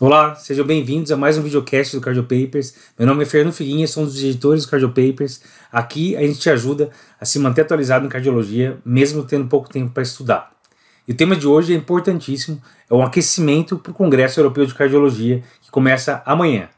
Olá, sejam bem-vindos a mais um videocast do Cardio Papers. Meu nome é Fernando Figuinha, sou um dos editores do Cardio Papers. Aqui a gente te ajuda a se manter atualizado em cardiologia, mesmo tendo pouco tempo para estudar. E o tema de hoje é importantíssimo, é um aquecimento para o Congresso Europeu de Cardiologia, que começa amanhã.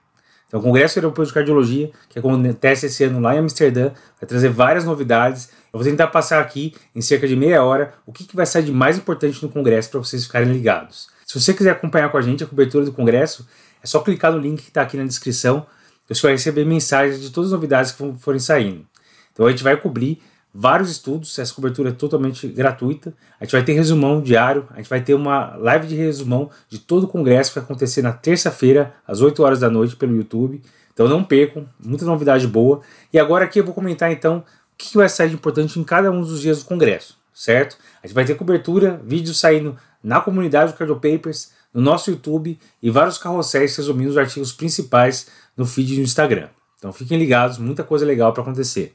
Então, o Congresso Europeu de Cardiologia, que acontece esse ano lá em Amsterdã, vai trazer várias novidades. Eu vou tentar passar aqui, em cerca de meia hora, o que, que vai sair de mais importante no Congresso para vocês ficarem ligados. Se você quiser acompanhar com a gente a cobertura do Congresso, é só clicar no link que está aqui na descrição. Você vai receber mensagens de todas as novidades que forem saindo. Então a gente vai cobrir vários estudos, essa cobertura é totalmente gratuita. A gente vai ter resumão diário, a gente vai ter uma live de resumão de todo o congresso que vai acontecer na terça-feira, às 8 horas da noite, pelo YouTube. Então não percam, muita novidade boa. E agora aqui eu vou comentar então o que vai sair de importante em cada um dos dias do congresso, certo? A gente vai ter cobertura, vídeos saindo na comunidade do Cardio Papers, no nosso YouTube e vários carrosséis resumindo os artigos principais no feed do Instagram. Então fiquem ligados, muita coisa legal para acontecer.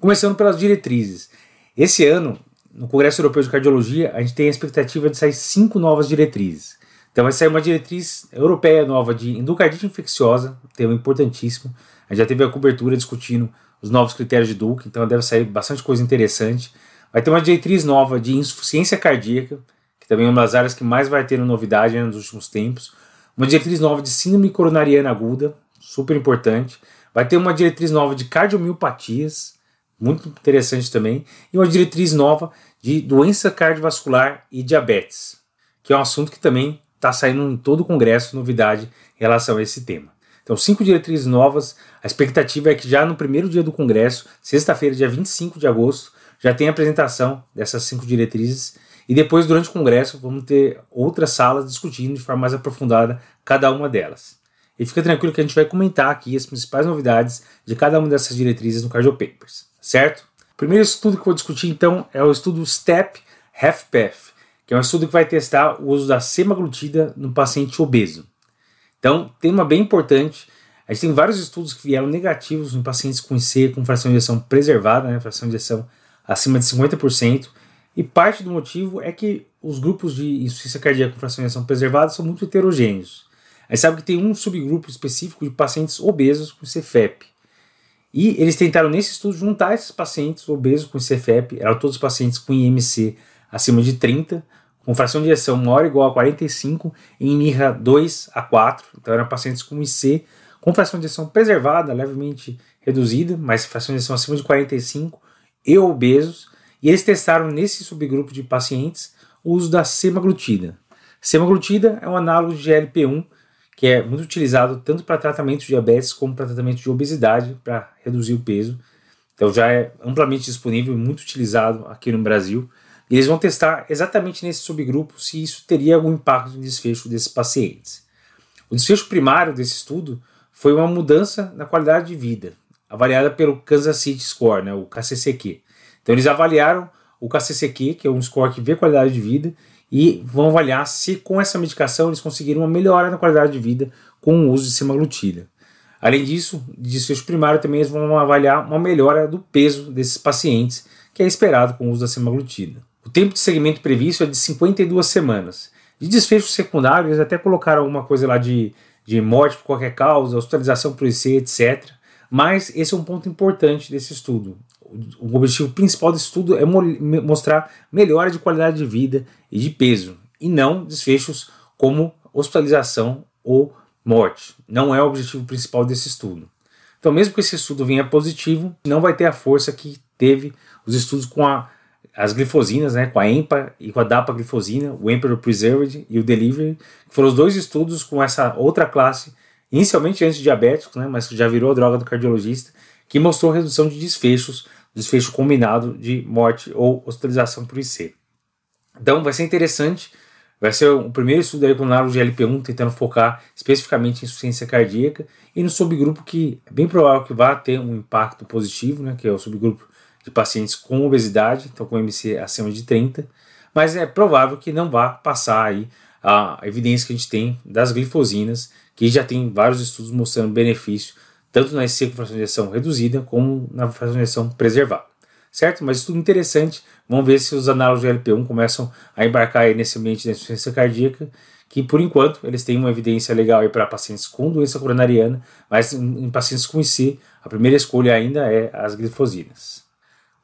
Começando pelas diretrizes. Esse ano, no Congresso Europeu de Cardiologia, a gente tem a expectativa de sair cinco novas diretrizes. Então vai sair uma diretriz europeia nova de endocardite infecciosa, tema importantíssimo. A gente já teve a cobertura discutindo os novos critérios de Duke, então deve sair bastante coisa interessante. Vai ter uma diretriz nova de insuficiência cardíaca, que também é uma das áreas que mais vai ter novidade né, nos últimos tempos. Uma diretriz nova de síndrome coronariana aguda, super importante. Vai ter uma diretriz nova de cardiomiopatias, muito interessante também. E uma diretriz nova de doença cardiovascular e diabetes, que é um assunto que também está saindo em todo o congresso, novidade em relação a esse tema. Então, cinco diretrizes novas. A expectativa é que já no primeiro dia do congresso, sexta-feira, dia 25 de agosto, já tenha apresentação dessas cinco diretrizes e depois, durante o congresso, vamos ter outras salas discutindo de forma mais aprofundada cada uma delas. E fica tranquilo que a gente vai comentar aqui as principais novidades de cada uma dessas diretrizes no Cardio Papers, certo? O primeiro estudo que eu vou discutir então é o estudo STEP HFpEF, que é um estudo que vai testar o uso da semaglutida no paciente obeso. Então, tema bem importante. A gente tem vários estudos que vieram negativos em pacientes com IC com fração de ejeção preservada, né, fração de ejeção acima de 50%, e parte do motivo é que os grupos de insuficiência cardíaca com fracionação preservada são muito heterogêneos. A gente sabe que tem um subgrupo específico de pacientes obesos com CFEP. E eles tentaram nesse estudo juntar esses pacientes obesos com CFEP, eram todos pacientes com IMC acima de 30, com fração de ejeção maior ou igual a 45, em MIRA 2 a 4, então eram pacientes com IC com fração de ejeção preservada, levemente reduzida, mas fração de ejeção acima de 45 e obesos, e eles testaram nesse subgrupo de pacientes o uso da semaglutida. Semaglutida é um análogo de GLP-1 que é muito utilizado tanto para tratamento de diabetes como para tratamento de obesidade, para reduzir o peso. Então já é amplamente disponível e muito utilizado aqui no Brasil. E eles vão testar exatamente nesse subgrupo se isso teria algum impacto no desfecho desses pacientes. O desfecho primário desse estudo foi uma mudança na qualidade de vida, avaliada pelo Kansas City Score, né, o KCCQ. Então eles avaliaram o KCCQ, que é um score que vê qualidade de vida, e vão avaliar se com essa medicação eles conseguiram uma melhora na qualidade de vida com o uso de semaglutida. Além disso, de desfecho primário também eles vão avaliar uma melhora do peso desses pacientes, que é esperado com o uso da semaglutida. O tempo de segmento previsto é de 52 semanas. De desfecho secundário, eles até colocaram alguma coisa lá de, de morte por qualquer causa, hospitalização por IC, etc. Mas esse é um ponto importante desse estudo o objetivo principal desse estudo é mo mostrar melhora de qualidade de vida e de peso, e não desfechos como hospitalização ou morte. Não é o objetivo principal desse estudo. Então, mesmo que esse estudo venha positivo, não vai ter a força que teve os estudos com a, as glifosinas, né, com a EMPA e com a dapaglifosina, o Emperor Preserved e o Delivery, que foram os dois estudos com essa outra classe, inicialmente antes diabéticos, né, mas que já virou a droga do cardiologista, que mostrou redução de desfechos desfecho combinado de morte ou hospitalização por IC. Então vai ser interessante, vai ser o primeiro estudo aí com o GLP-1 tentando focar especificamente em insuficiência cardíaca e no subgrupo que é bem provável que vá ter um impacto positivo, né, que é o subgrupo de pacientes com obesidade, então com MC acima de 30, mas é provável que não vá passar aí a evidência que a gente tem das glifosinas, que já tem vários estudos mostrando benefício tanto na com fração de injeção reduzida como na fração de injeção preservada. Certo? Mas tudo interessante. Vamos ver se os análogos de LP1 começam a embarcar nesse ambiente da insuficiência cardíaca, que por enquanto eles têm uma evidência legal para pacientes com doença coronariana, mas em, em pacientes com IC, a primeira escolha ainda é as glifosinas.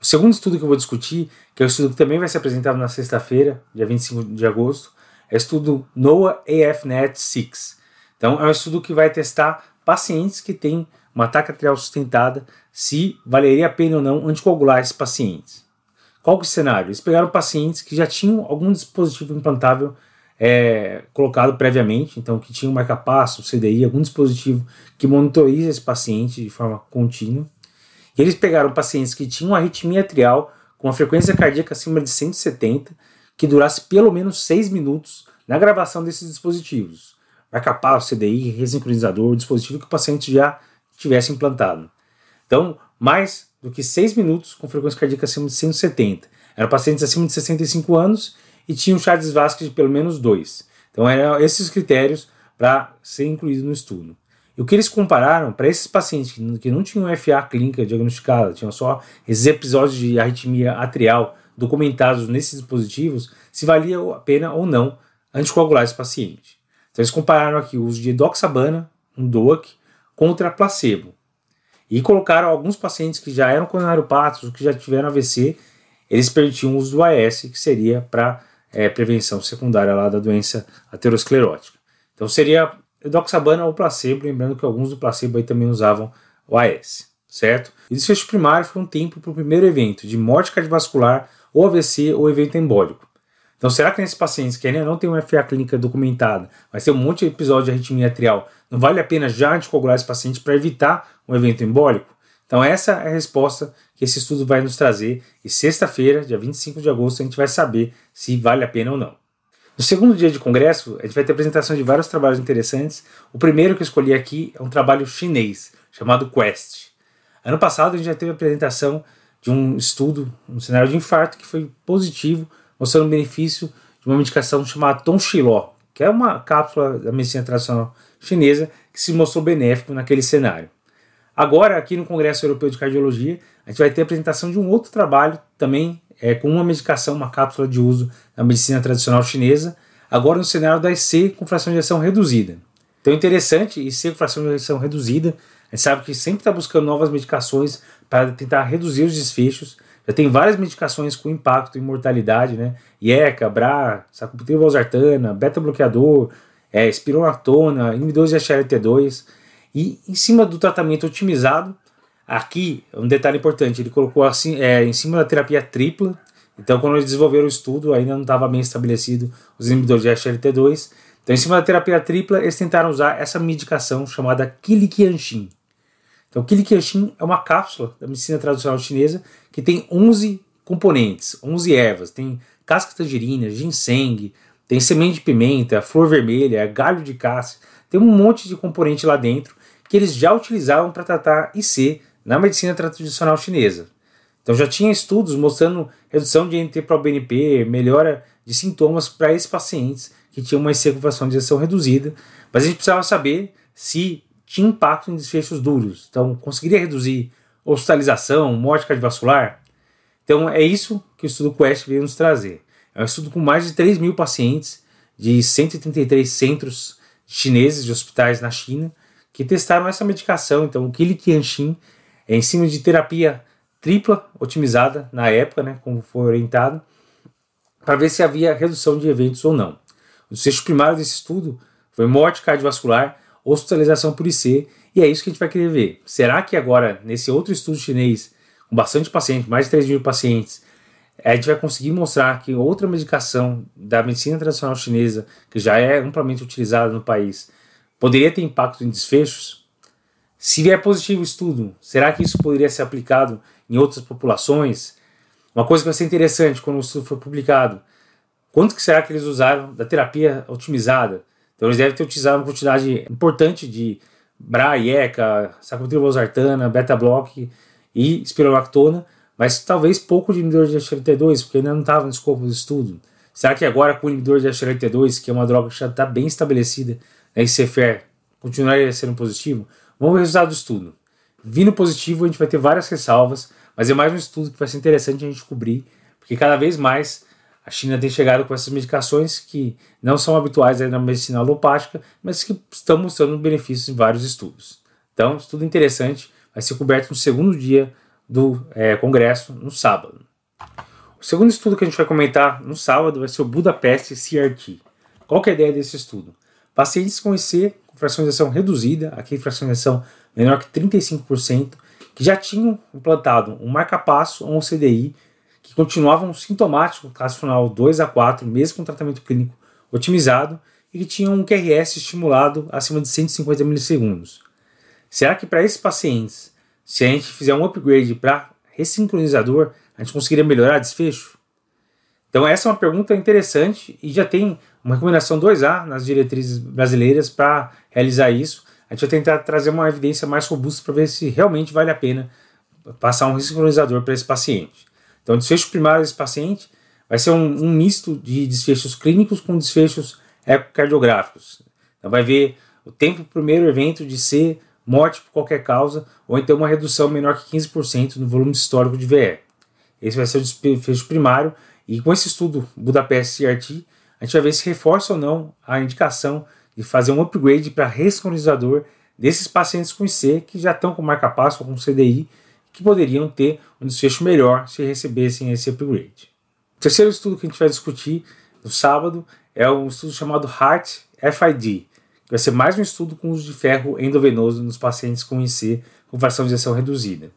O segundo estudo que eu vou discutir, que é o estudo que também vai ser apresentado na sexta-feira, dia 25 de agosto, é o estudo NOAA AFNet 6. Então, é um estudo que vai testar pacientes que têm uma ataque atrial sustentada, se valeria a pena ou não anticoagular esses pacientes. Qual que é o cenário? Eles pegaram pacientes que já tinham algum dispositivo implantável é, colocado previamente, então que tinha um marca-passo, CDI, algum dispositivo que monitoriza esse paciente de forma contínua. E eles pegaram pacientes que tinham arritmia atrial com uma frequência cardíaca acima de 170, que durasse pelo menos 6 minutos na gravação desses dispositivos. Marca-passo, CDI, resincronizador, dispositivo que o paciente já tivesse implantado. Então, mais do que 6 minutos com frequência cardíaca acima de 170. Eram pacientes acima de 65 anos e tinha um Charles Vasquez de pelo menos dois. Então eram esses critérios para ser incluído no estudo. E o que eles compararam para esses pacientes que não tinham FA clínica diagnosticada, tinham só esses episódios de arritmia atrial documentados nesses dispositivos, se valia a pena ou não anticoagular esse paciente. Então eles compararam aqui o uso de doxabana, um DOAC, contra placebo. E colocaram alguns pacientes que já eram coronariopatos, que já tiveram AVC, eles permitiam o uso do AS, que seria para é, prevenção secundária lá da doença aterosclerótica. Então seria edoxabana ou placebo, lembrando que alguns do placebo aí também usavam o AS, certo? E desfecho primário foi um tempo para o primeiro evento de morte cardiovascular ou AVC ou evento embólico. Então, será que nesses pacientes que ainda não tem uma FA clínica documentada, vai ter um monte de episódio de arritmia atrial, não vale a pena já anticoagular esse paciente para evitar um evento embólico? Então, essa é a resposta que esse estudo vai nos trazer. E sexta-feira, dia 25 de agosto, a gente vai saber se vale a pena ou não. No segundo dia de congresso, a gente vai ter apresentação de vários trabalhos interessantes. O primeiro que eu escolhi aqui é um trabalho chinês, chamado Quest. Ano passado, a gente já teve a apresentação de um estudo, um cenário de infarto, que foi positivo, mostrando o benefício de uma medicação chamada Tongxiló, que é uma cápsula da medicina tradicional chinesa que se mostrou benéfico naquele cenário. Agora, aqui no Congresso Europeu de Cardiologia, a gente vai ter a apresentação de um outro trabalho também é, com uma medicação, uma cápsula de uso na medicina tradicional chinesa, agora no cenário da IC com fração de ação reduzida. Então, interessante, IC com fração de ação reduzida, a gente sabe que sempre está buscando novas medicações para tentar reduzir os desfechos. Já tem várias medicações com impacto em mortalidade, né? IECA, BRA, sacubitril valsartana, beta-bloqueador, é, inibidores de HLT2. E em cima do tratamento otimizado, aqui, um detalhe importante, ele colocou assim, é, em cima da terapia tripla. Então, quando eles desenvolveram o estudo, ainda não estava bem estabelecido os inibidores de HLT2. Então, em cima da terapia tripla, eles tentaram usar essa medicação chamada Kilikianshin. Então, Kilikianshin é uma cápsula da medicina tradicional chinesa que tem 11 componentes, 11 ervas. Tem casca tangerina, ginseng, tem semente de pimenta, flor vermelha, galho de cássia. Tem um monte de componente lá dentro que eles já utilizavam para tratar IC na medicina tradicional chinesa. Então já tinha estudos mostrando redução de NT para o BNP, melhora de sintomas para esses pacientes que tinham uma IC com de injeção reduzida, mas a gente precisava saber se tinha impacto em desfechos duros. Então conseguiria reduzir hospitalização, morte cardiovascular? Então é isso que o estudo Quest veio nos trazer. É um estudo com mais de 3 mil pacientes de 133 centros chineses de hospitais na China que testaram essa medicação. Então, o Kilikianshin é em cima de terapia tripla otimizada na época, né, como foi orientado, para ver se havia redução de eventos ou não. O desfecho primário desse estudo foi morte cardiovascular, hospitalização por IC, e é isso que a gente vai querer ver. Será que agora, nesse outro estudo chinês, com bastante pacientes, mais de 3 mil pacientes, a gente vai conseguir mostrar que outra medicação da medicina tradicional chinesa, que já é amplamente utilizada no país, poderia ter impacto em desfechos? Se vier positivo o estudo, será que isso poderia ser aplicado em outras populações? Uma coisa que vai ser interessante quando o estudo for publicado, quanto que será que eles usaram da terapia otimizada? Então eles devem ter utilizado uma quantidade importante de BRA, IECA, sacubitril/valsartana, beta-block e espirolactona, mas talvez pouco de inibidor de HLT2, porque ainda não estava no escopo do estudo. Será que agora com o inibidor de HLT2, que é uma droga que já está bem estabelecida na ICFR, continuaria sendo positivo? Vamos ver o resultado do estudo. Vindo positivo, a gente vai ter várias ressalvas, mas é mais um estudo que vai ser interessante a gente cobrir, porque cada vez mais A China tem chegado com essas medicações que não são habituais na medicina alopática, mas que estão mostrando benefícios em vários estudos. Então, estudo interessante, vai ser coberto no segundo dia do é, congresso, no sábado. O segundo estudo que a gente vai comentar no sábado vai ser o Budapeste CRT. Qual é a ideia desse estudo? Pacientes com IC com fracionalização reduzida, aqui fracionalização menor que 35%, que já tinham implantado um marca-passo ou um CDI, que continuavam sintomáticos, final 2 a 4, mesmo com tratamento clínico otimizado, e que tinham um QRS estimulado acima de 150 milissegundos. Será que para esses pacientes, se a gente fizer um upgrade para ressincronizador, a gente conseguiria melhorar desfecho? Então essa é uma pergunta interessante e já tem uma recomendação 2A nas diretrizes brasileiras para realizar isso. A gente vai tentar trazer uma evidência mais robusta para ver se realmente vale a pena passar um sincronizador para esse paciente. Então, o desfecho primário desse paciente vai ser um, um misto de desfechos clínicos com desfechos ecocardiográficos. Então, vai ver o tempo primeiro evento de ser morte por qualquer causa, ou então uma redução menor que 15% no volume histórico de VE. Esse vai ser o desfecho primário, e com esse estudo Budapeste CRT, a gente vai ver se reforça ou não a indicação de fazer um upgrade para ressincronizador desses pacientes com IC que já estão com marca-passo ou com CDI, que poderiam ter um desfecho melhor se recebessem esse upgrade. O terceiro estudo que a gente vai discutir no sábado é um estudo chamado Heart FID, que vai ser mais um estudo com uso de ferro endovenoso nos pacientes com IC com fração de injeção reduzida.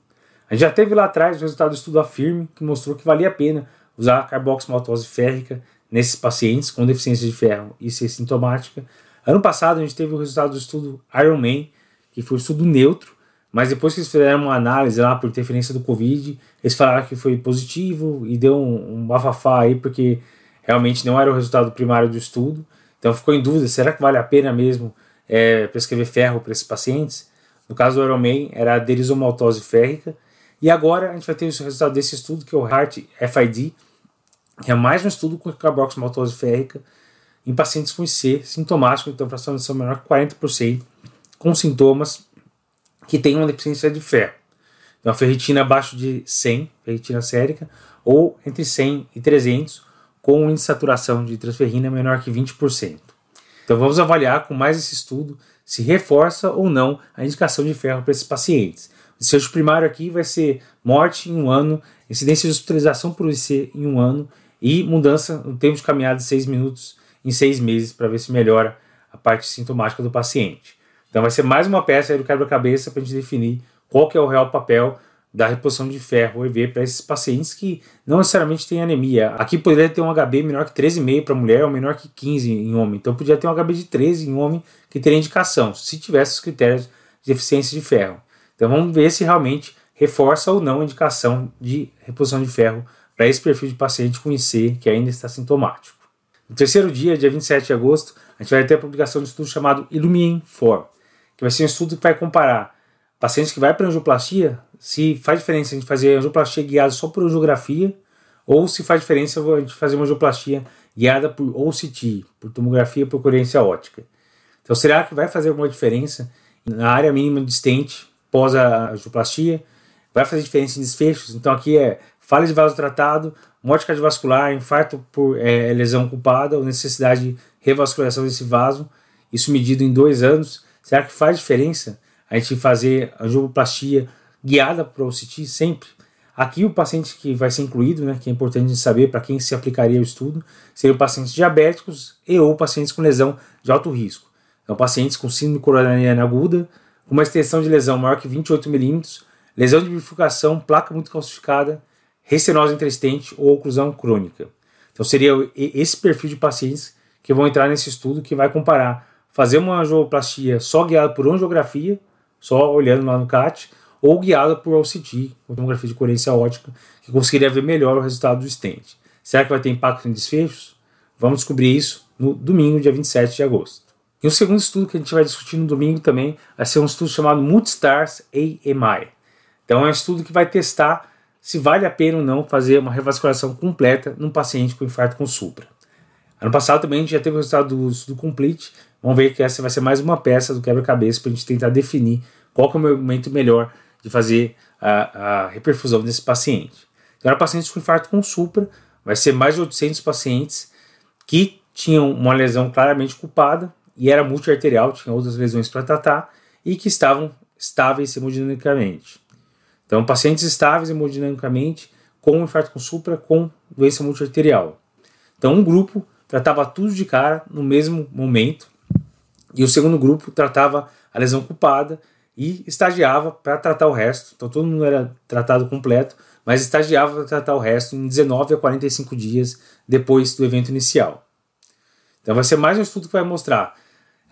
A gente já teve lá atrás o resultado do estudo Afirme, que mostrou que valia a pena usar carboximaltose férrica nesses pacientes com deficiência de ferro e ser sintomática. Ano passado a gente teve o resultado do estudo Ironman, que foi um estudo neutro, mas depois que eles fizeram uma análise lá por interferência do Covid, eles falaram que foi positivo e deu um, um bafafá aí, porque realmente não era o resultado primário do estudo. Então ficou em dúvida, será que vale a pena mesmo é, prescrever ferro para esses pacientes? No caso do Ironman, era a derisomaltose férrica. E agora a gente vai ter o resultado desse estudo, que é o HEART FID, que é mais um estudo com carboximaltose férrica em pacientes com IC sintomático, então fração de menor que 40%, com sintomas que têm uma deficiência de ferro. Então, a ferritina abaixo de 100, ferritina sérica, ou entre 100 e 300, com índice de saturação de transferrina menor que 20%. Então, vamos avaliar com mais esse estudo se reforça ou não a indicação de ferro para esses pacientes. O desfecho primário aqui vai ser morte em um ano, incidência de hospitalização por IC em um ano e mudança no tempo de caminhada de 6 minutos em 6 meses para ver se melhora a parte sintomática do paciente. Então vai ser mais uma peça do quebra-cabeça para a gente definir qual que é o real papel da reposição de ferro EV para esses pacientes que não necessariamente têm anemia. Aqui poderia ter um HB menor que 13,5 para mulher ou menor que 15 em homem. Então podia ter um HB de 13 em homem que teria indicação, se tivesse os critérios de deficiência de ferro. Então vamos ver se realmente reforça ou não a indicação de reposição de ferro para esse perfil de paciente com IC que ainda está sintomático. No terceiro dia, dia 27 de agosto, a gente vai ter a publicação de um estudo chamado Illumine 4, que vai ser um estudo que vai comparar pacientes que vai para angioplastia, se faz diferença a gente fazer angioplastia guiada só por angiografia, ou se faz diferença a gente fazer uma angioplastia guiada por OCT, por tomografia por coerência ótica. Então, será que vai fazer alguma diferença na área mínima distante pós a angioplastia? Vai fazer diferença em desfechos? Então, aqui é falha de vaso tratado, morte cardiovascular, infarto por é, lesão culpada ou necessidade de revascularização desse vaso, isso medido em dois anos. Será que faz diferença a gente fazer angioplastia guiada para o CT sempre? Aqui o paciente que vai ser incluído, né, que é importante saber para quem se aplicaria o estudo, seriam pacientes diabéticos e ou pacientes com lesão de alto risco. Então pacientes com síndrome coronariana aguda, com uma extensão de lesão maior que 28 milímetros, lesão de bifurcação, placa muito calcificada, restenose interestente ou oclusão crônica. Então seria esse perfil de pacientes que vão entrar nesse estudo que vai comparar fazer uma angioplastia só guiada por angiografia, só olhando lá no CAT, ou guiada por OCT, tomografia de coerência ótica, que conseguiria ver melhor o resultado do stent. Será que vai ter impacto em desfechos? Vamos descobrir isso no domingo, dia 27 de agosto. E o segundo estudo que a gente vai discutir no domingo também vai ser um estudo chamado Multistars AMI. Então é um estudo que vai testar se vale a pena ou não fazer uma revascularização completa num paciente com infarto com supra. Ano passado também a gente já teve o resultado do estudo complete. Vamos ver que essa vai ser mais uma peça do quebra-cabeça para a gente tentar definir qual é o momento melhor de fazer a, a reperfusão desse paciente. Então, pacientes com infarto com supra, vai ser mais de 800 pacientes que tinham uma lesão claramente culpada e era multiarterial, tinha outras lesões para tratar e que estavam estáveis hemodinamicamente. Então, pacientes estáveis hemodinamicamente com infarto com supra com doença multiarterial. Então, um grupo tratava tudo de cara no mesmo momento e o segundo grupo tratava a lesão culpada e estagiava para tratar o resto. Então, todo mundo era tratado completo, mas estagiava para tratar o resto em 19 a 45 dias depois do evento inicial. Então, vai ser mais um estudo que vai mostrar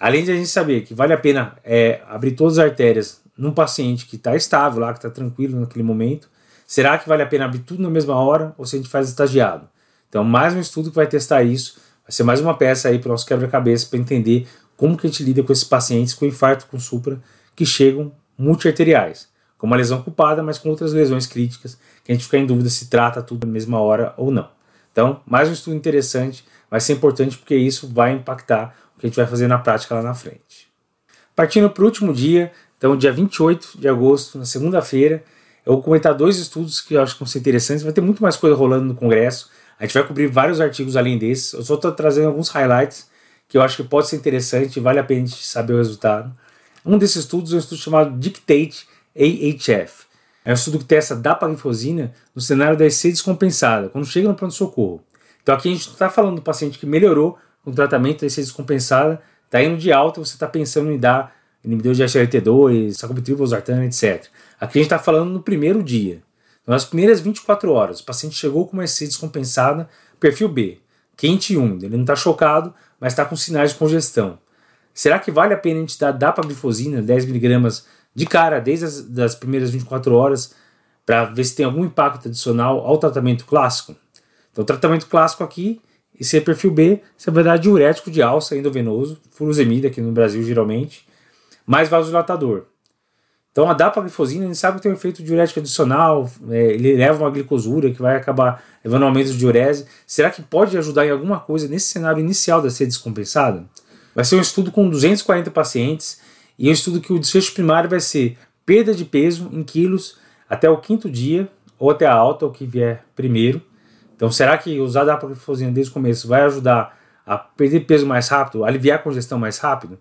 Além de a gente saber que vale a pena é, abrir todas as artérias num paciente que está estável lá, que está tranquilo naquele momento, será que vale a pena abrir tudo na mesma hora ou se a gente faz estagiado? Então, mais um estudo que vai testar isso, vai ser mais uma peça aí para o nosso quebra-cabeça para entender como que a gente lida com esses pacientes com infarto com supra que chegam multiarteriais, com uma lesão culpada, mas com outras lesões críticas, que a gente fica em dúvida se trata tudo na mesma hora ou não. Então, mais um estudo interessante, vai ser importante porque isso vai impactar que a gente vai fazer na prática lá na frente. Partindo para o último dia, então dia 28 de agosto, na segunda-feira, eu vou comentar dois estudos que eu acho que vão ser interessantes. Vai ter muito mais coisa rolando no congresso. A gente vai cobrir vários artigos além desses. Eu só estou trazendo alguns highlights que eu acho que pode ser interessante e vale a pena a gente saber o resultado. Um desses estudos é um estudo chamado Dictate AHF. É um estudo que testa dapaglifosina no cenário da EC descompensada, quando chega no pronto-socorro. Então aqui a gente está falando do paciente que melhorou com tratamento de descompensada, está indo de alta, você está pensando em dar inibidor de SLT2, sacubitril, sartana, etc. Aqui a gente está falando no primeiro dia. Então, nas primeiras 24 horas, o paciente chegou com uma SC descompensada, perfil B, quente e úmido. Ele não está chocado, mas está com sinais de congestão. Será que vale a pena a gente dar dapaglifosina, 10mg, de cara, desde as das primeiras 24 horas, para ver se tem algum impacto adicional ao tratamento clássico? Então, tratamento clássico aqui e se é perfil B, você vai dar diurético de alça endovenoso, furosemida aqui no Brasil geralmente, mais vasodilatador. Então a dapaglifosina, a gente sabe que tem um efeito diurético adicional, é, ele leva uma glicosura que vai acabar levando um aumento de diurese. Será que pode ajudar em alguma coisa nesse cenário inicial da ser descompensada? Vai ser um estudo com 240 pacientes e é um estudo que o desfecho primário vai ser perda de peso em quilos até o quinto dia ou até a alta, o que vier primeiro. Então, será que usar dapaglifosina desde o começo vai ajudar a perder peso mais rápido, aliviar a congestão mais rápido?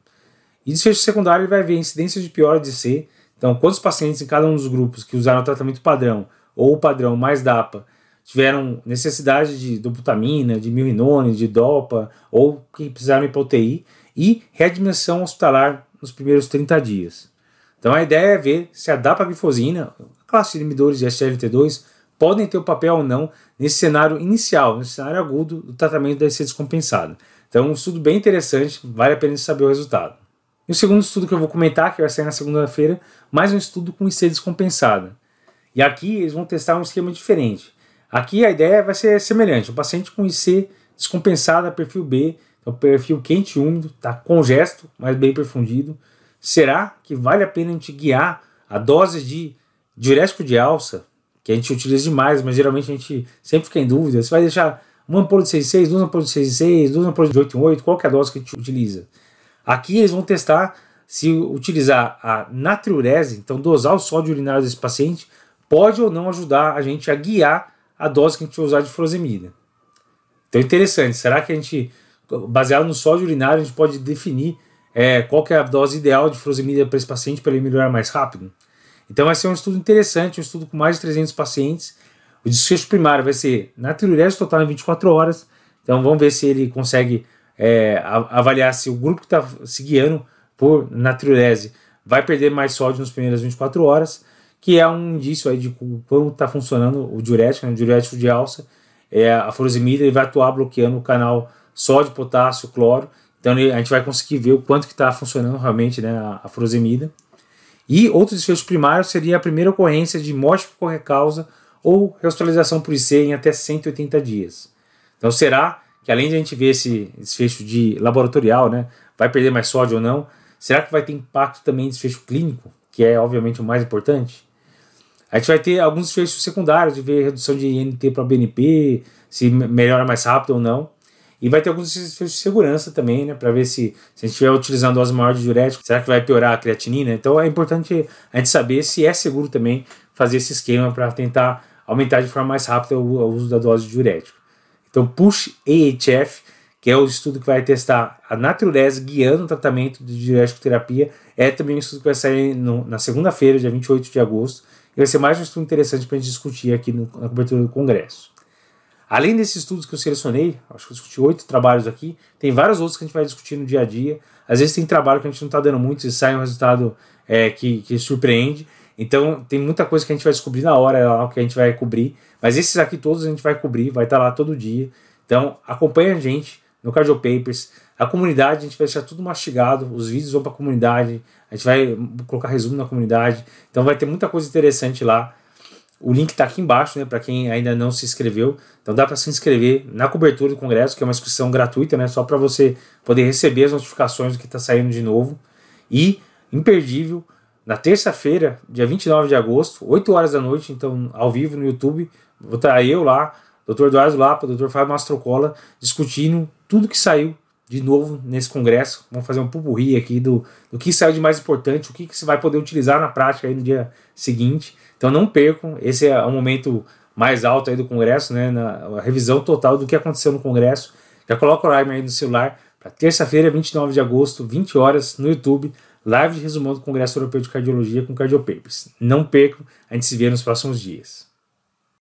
E desfecho secundário ele vai ver incidência de pior de C. Então, quantos pacientes em cada um dos grupos que usaram o tratamento padrão ou o padrão mais DAPA tiveram necessidade de dobutamina, de milrinone, de dopa ou que precisaram ir para UTI e readmissão hospitalar nos primeiros 30 dias. Então a ideia é ver se a dapaglifosina, classe de inibidores de SGLT2, podem ter o um papel ou não nesse cenário inicial, nesse cenário agudo do tratamento da IC descompensada. Então, um estudo bem interessante, vale a pena saber o resultado. E o segundo estudo que eu vou comentar, que vai sair na segunda-feira, mais um estudo com IC descompensada. E aqui eles vão testar um esquema diferente. Aqui a ideia vai ser semelhante: o paciente com IC descompensada, perfil B, então perfil quente e úmido, está congesto, mas bem perfundido. Será que vale a pena a gente guiar a dose de diurético de alça que a gente utiliza demais, mas geralmente a gente sempre fica em dúvida. Você vai deixar uma ampola de 6,6, duas ampolas de 6,6, duas ampolas de 8,8, qual que é a dose que a gente utiliza? Aqui eles vão testar se utilizar a natriurese, então dosar o sódio urinário desse paciente, pode ou não ajudar a gente a guiar a dose que a gente vai usar de furosemida. Então interessante, será que a gente, baseado no sódio urinário, a gente pode definir é, qual é a dose ideal de furosemida para esse paciente para ele melhorar mais rápido? Então vai ser um estudo interessante, um estudo com mais de 300 pacientes. O desfecho primário vai ser na natriurese total em 24 horas. Então vamos ver se ele consegue é, avaliar se o grupo que está se guiando por natriurese vai perder mais sódio nas primeiras 24 horas, que é um indício aí de como está funcionando o diurético, né, o diurético de alça. É, a furosemida ele vai atuar bloqueando o canal sódio, potássio, cloro. Então a gente vai conseguir ver o quanto que está funcionando realmente né, a, a furosemida. E outro desfecho primário seria a primeira ocorrência de morte por qualquer causa ou rehospitalização por IC em até 180 dias. Então, será que além de a gente ver esse desfecho de laboratorial, né, vai perder mais sódio ou não, será que vai ter impacto também em desfecho clínico, que é obviamente o mais importante? A gente vai ter alguns desfechos secundários de ver redução de INT para BNP, se melhora mais rápido ou não. E vai ter alguns desfechos de segurança também, né? Para ver se, se a gente estiver utilizando dose maior de diurético, será que vai piorar a creatinina? Então é importante a gente saber se é seguro também fazer esse esquema para tentar aumentar de forma mais rápida o, o uso da dose de diurético. Então, Push AHF, que é o estudo que vai testar a natureza guiando o tratamento de diurético terapia, é também um estudo que vai sair no, na segunda-feira, dia 28 de agosto, e vai ser mais um estudo interessante para a gente discutir aqui no, na cobertura do congresso. Além desses estudos que eu selecionei, acho que eu discuti oito trabalhos aqui, tem vários outros que a gente vai discutir no dia a dia. Às vezes tem trabalho que a gente não está dando muito e sai um resultado é, que, que surpreende. Então tem muita coisa que a gente vai descobrir na hora lá, que a gente vai cobrir. Mas esses aqui todos a gente vai cobrir, vai estar tá lá todo dia. Então acompanha a gente no Cardio Papers. A comunidade, a gente vai deixar tudo mastigado, os vídeos vão para a comunidade, a gente vai colocar resumo na comunidade. Então vai ter muita coisa interessante lá. O link está aqui embaixo, né, para quem ainda não se inscreveu. Então dá para se inscrever na cobertura do congresso, que é uma inscrição gratuita, né, só para você poder receber as notificações do que está saindo de novo. E imperdível, na terça-feira, dia 29 de agosto, 8 horas da noite, então ao vivo no YouTube, vou estar eu lá, Dr. Eduardo Lapa, Dr. Fábio Mastrocola, discutindo tudo que saiu de novo nesse congresso. Vamos fazer um pupurri aqui do, do que saiu de mais importante, o que, que você vai poder utilizar na prática aí no dia seguinte. Então não percam, esse é o momento mais alto aí do congresso, né, na revisão total do que aconteceu no congresso. Já coloca o timer aí no celular para terça-feira, 29 de agosto, 20 horas, no YouTube, live de resumão do Congresso Europeu de Cardiologia com Cardiopapers. Não percam, a gente se vê nos próximos dias.